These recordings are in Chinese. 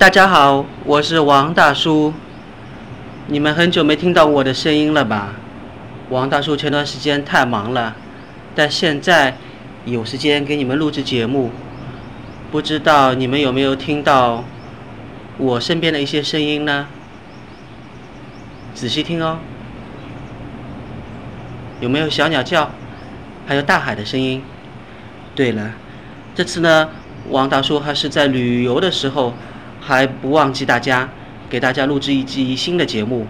大家好，我是王大叔。你们很久没听到我的声音了吧？王大叔前段时间太忙了，但现在有时间给你们录制节目。不知道你们有没有听到我身边的一些声音呢？仔细听哦。有没有小鸟叫？还有大海的声音？对了，这次呢，王大叔还是在旅游的时候，还不忘记大家，给大家录制一集新的节目。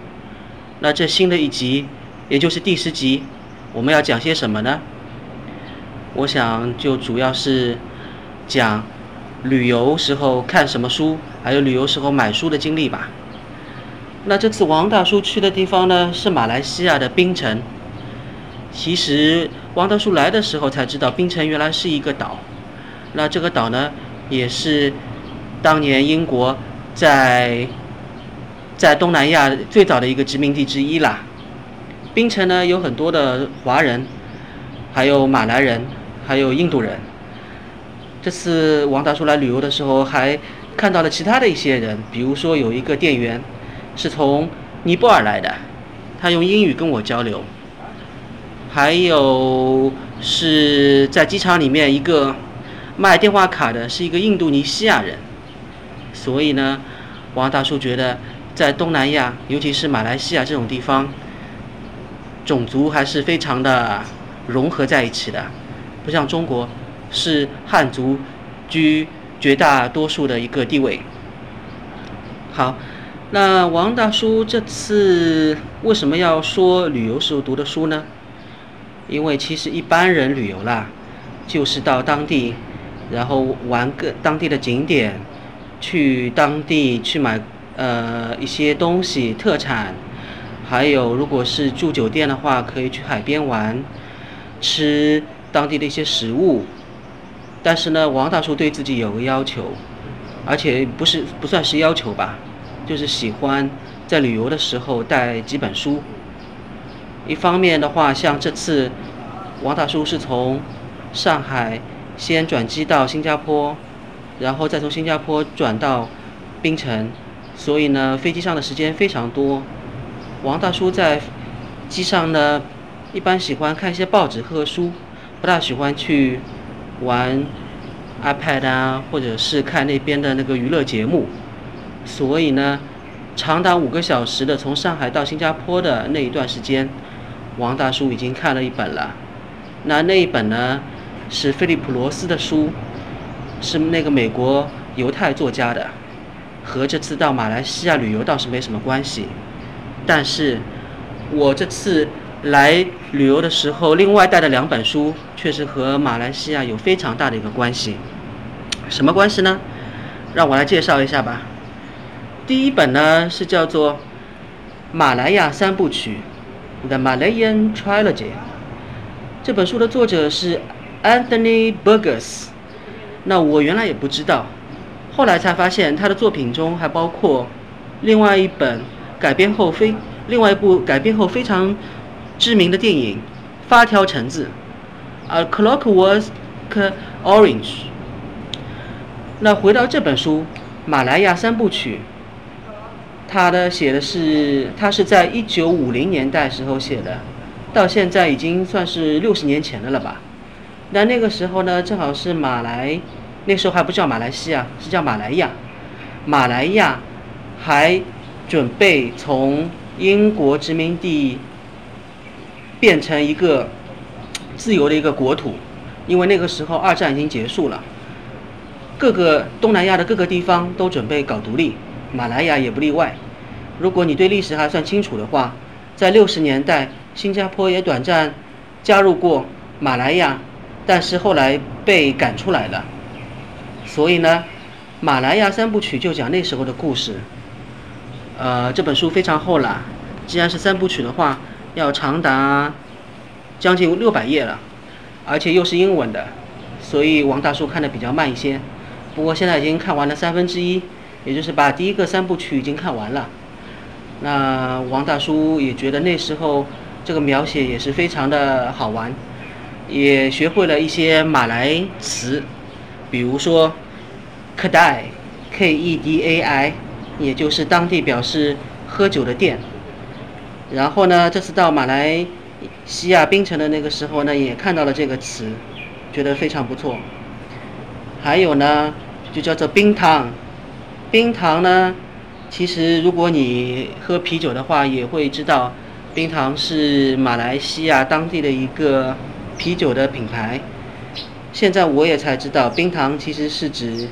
那这新的一集，也就是第十集，我们要讲些什么呢？我想就主要是讲旅游时候看什么书，还有旅游时候买书的经历吧。那这次王大叔去的地方呢，是马来西亚的槟城。其实王大叔来的时候才知道，槟城原来是一个岛。那这个岛呢，也是当年英国在在东南亚最早的一个殖民地之一啦。槟城呢有很多的华人，还有马来人，还有印度人。这次王大叔来旅游的时候，还看到了其他的一些人，比如说有一个店员是从尼泊尔来的，他用英语跟我交流。还有是在机场里面一个卖电话卡的，是一个印度尼西亚人。所以呢，王大叔觉得在东南亚，尤其是马来西亚这种地方，种族还是非常的融合在一起的，不像中国是汉族居绝大多数的一个地位。好，那王大叔这次为什么要说旅游时候读的书呢？因为其实一般人旅游啦，就是到当地，然后玩个当地的景点，去当地去买呃一些东西特产，还有如果是住酒店的话，可以去海边玩，吃当地的一些食物。但是呢，王大叔对自己有个要求，而且不是不算是要求吧，就是喜欢在旅游的时候带几本书。一方面的话，像这次王大叔是从上海先转机到新加坡，然后再从新加坡转到槟城，所以呢，飞机上的时间非常多。王大叔在机上呢，一般喜欢看一些报纸、喝书，不大喜欢去玩 iPad 啊，或者是看那边的那个娱乐节目。所以呢，长达五个小时的从上海到新加坡的那一段时间。王大叔已经看了一本了，那那一本呢，是菲利普罗斯的书，是那个美国犹太作家的，和这次到马来西亚旅游倒是没什么关系，但是，我这次来旅游的时候，另外带的两本书，确实和马来西亚有非常大的一个关系，什么关系呢？让我来介绍一下吧。第一本呢是叫做《马来亚三部曲》。The Malayan Trilogy，这本书的作者是 Anthony Burgess。那我原来也不知道，后来才发现他的作品中还包括另外一本改编后非另外一部改编后非常知名的电影《发条橙子》，A Clockwork Orange。那回到这本书《马来亚三部曲》。他的写的是，他是在一九五零年代时候写的，到现在已经算是六十年前的了吧。那那个时候呢，正好是马来，那时候还不叫马来西亚，是叫马来亚。马来亚还准备从英国殖民地变成一个自由的一个国土，因为那个时候二战已经结束了，各个东南亚的各个地方都准备搞独立。马来亚也不例外。如果你对历史还算清楚的话，在六十年代，新加坡也短暂加入过马来亚，但是后来被赶出来了。所以呢，马来亚三部曲就讲那时候的故事。呃，这本书非常厚了，既然是三部曲的话，要长达将近六百页了，而且又是英文的，所以王大叔看的比较慢一些。不过现在已经看完了三分之一。也就是把第一个三部曲已经看完了，那王大叔也觉得那时候这个描写也是非常的好玩，也学会了一些马来词，比如说 “kedai” K E D A I，也就是当地表示喝酒的店。然后呢，这次到马来西亚槟城的那个时候呢，也看到了这个词，觉得非常不错。还有呢，就叫做冰糖。冰糖呢，其实如果你喝啤酒的话，也会知道，冰糖是马来西亚当地的一个啤酒的品牌。现在我也才知道，冰糖其实是指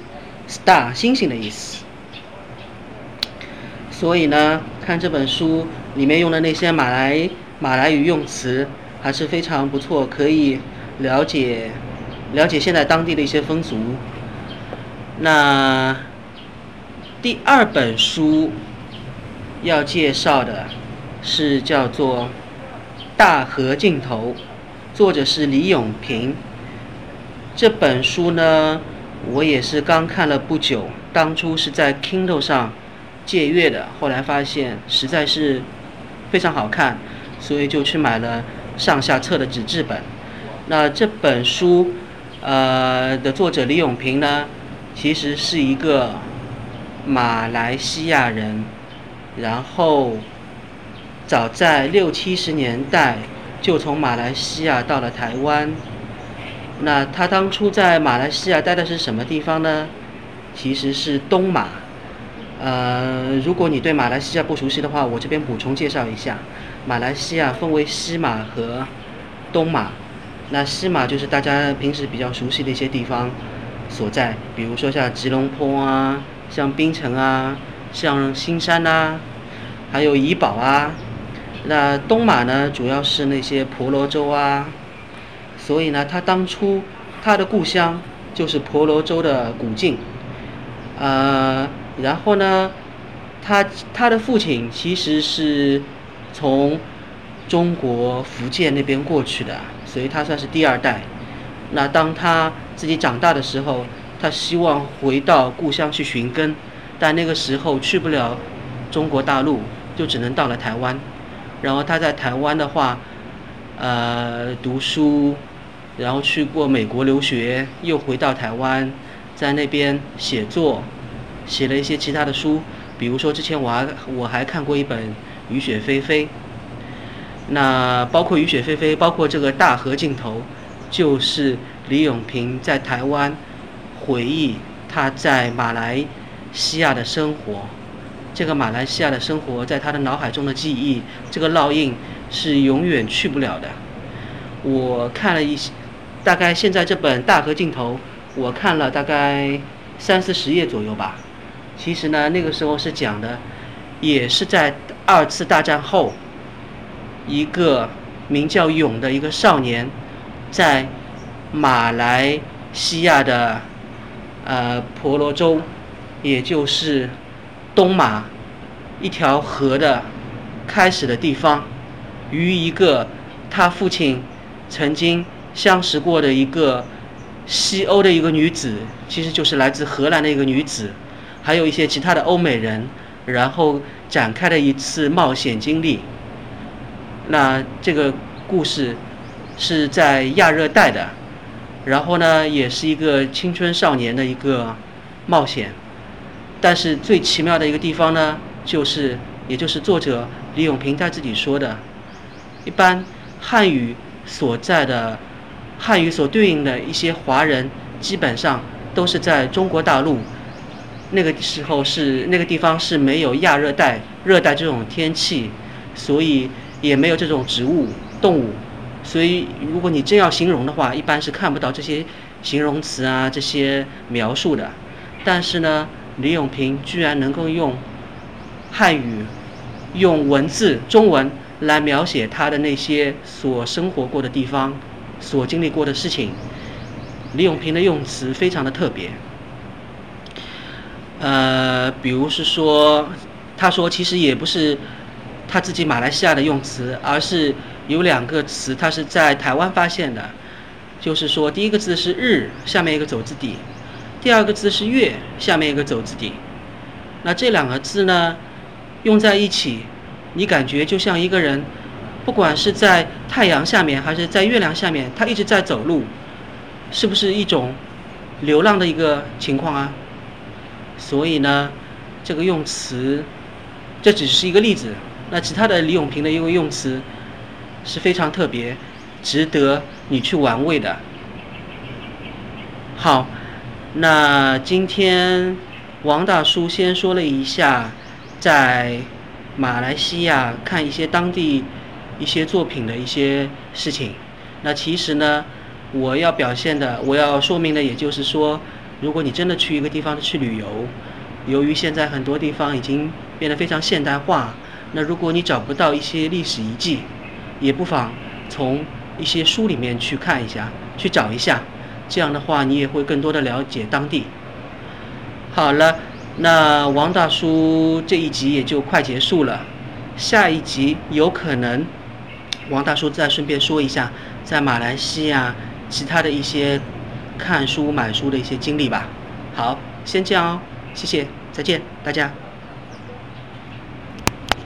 star 星星的意思。所以呢，看这本书里面用的那些马来马来语用词还是非常不错，可以了解了解现在当地的一些风俗。那第二本书要介绍的是叫做《大河尽头》，作者是李永平。这本书呢，我也是刚看了不久，当初是在 Kindle 上借阅的，后来发现实在是非常好看，所以就去买了上下册的纸质本。那这本书，呃的作者李永平呢，其实是一个马来西亚人，然后早在六七十年代就从马来西亚到了台湾。那他当初在马来西亚待的是什么地方呢？其实是东马。呃，如果你对马来西亚不熟悉的话，我这边补充介绍一下，马来西亚分为西马和东马。那西马就是大家平时比较熟悉的一些地方所在，比如说像吉隆坡啊，像槟城啊，像新山呐，还有怡保啊。那东马呢，主要是那些婆罗洲啊。所以呢，他当初他的故乡就是婆罗洲的古晋，呃，然后呢，他他的父亲其实是从中国福建那边过去的，所以他算是第二代。那当他自己长大的时候，他希望回到故乡去寻根，但那个时候去不了中国大陆，就只能到了台湾。然后他在台湾的话，呃，读书。然后去过美国留学，又回到台湾，在那边写作，写了一些其他的书，比如说之前我还我还看过一本《雨雪霏霏》，那包括《雨雪霏霏》，包括这个《大河尽头》，就是李永平在台湾回忆他在马来西亚的生活，这个马来西亚的生活在他的脑海中的记忆，这个烙印是永远去不了的。我看了一些。大概现在这本《大河尽头》，我看了大概三四十页左右吧。其实呢，那个时候是讲的，也是在二次大战后，一个名叫勇的一个少年，在马来西亚的呃婆罗洲，也就是东马一条河的开始的地方，与一个他父亲曾经。相识过的一个西欧的一个女子，其实就是来自荷兰的一个女子，还有一些其他的欧美人，然后展开了一次冒险经历。那这个故事是在亚热带的，然后呢，也是一个青春少年的一个冒险。但是最奇妙的一个地方呢，就是，也就是作者李永平他自己说的，一般汉语所在的。汉语所对应的一些华人，基本上都是在中国大陆。那个时候是那个地方是没有亚热带、热带这种天气，所以也没有这种植物、动物。所以如果你真要形容的话，一般是看不到这些形容词啊、这些描述的。但是呢，李永平居然能够用汉语、用文字、中文来描写他的那些所生活过的地方。所经历过的事情，李永平的用词非常的特别。呃，比如是说，他说其实也不是他自己马来西亚的用词，而是有两个词他是在台湾发现的，就是说第一个字是日，下面一个走字底；第二个字是月，下面一个走字底。那这两个字呢，用在一起，你感觉就像一个人。不管是在太阳下面还是在月亮下面，他一直在走路，是不是一种流浪的一个情况啊？所以呢，这个用词，这只是一个例子。那其他的李永平的一个用词是非常特别，值得你去玩味的。好，那今天王大叔先说了一下在马来西亚看一些当地一些作品的一些事情。那其实呢，我要表现的，我要说明的，也就是说，如果你真的去一个地方去旅游，由于现在很多地方已经变得非常现代化。那如果你找不到一些历史遗迹，也不妨从一些书里面去看一下，去找一下，这样的话你也会更多的了解当地。好了，那王大叔这一集也就快结束了，下一集有可能王大叔再顺便说一下在马来西亚其他的一些看书买书的一些经历吧。好，先这样哦，谢谢，再见，大家。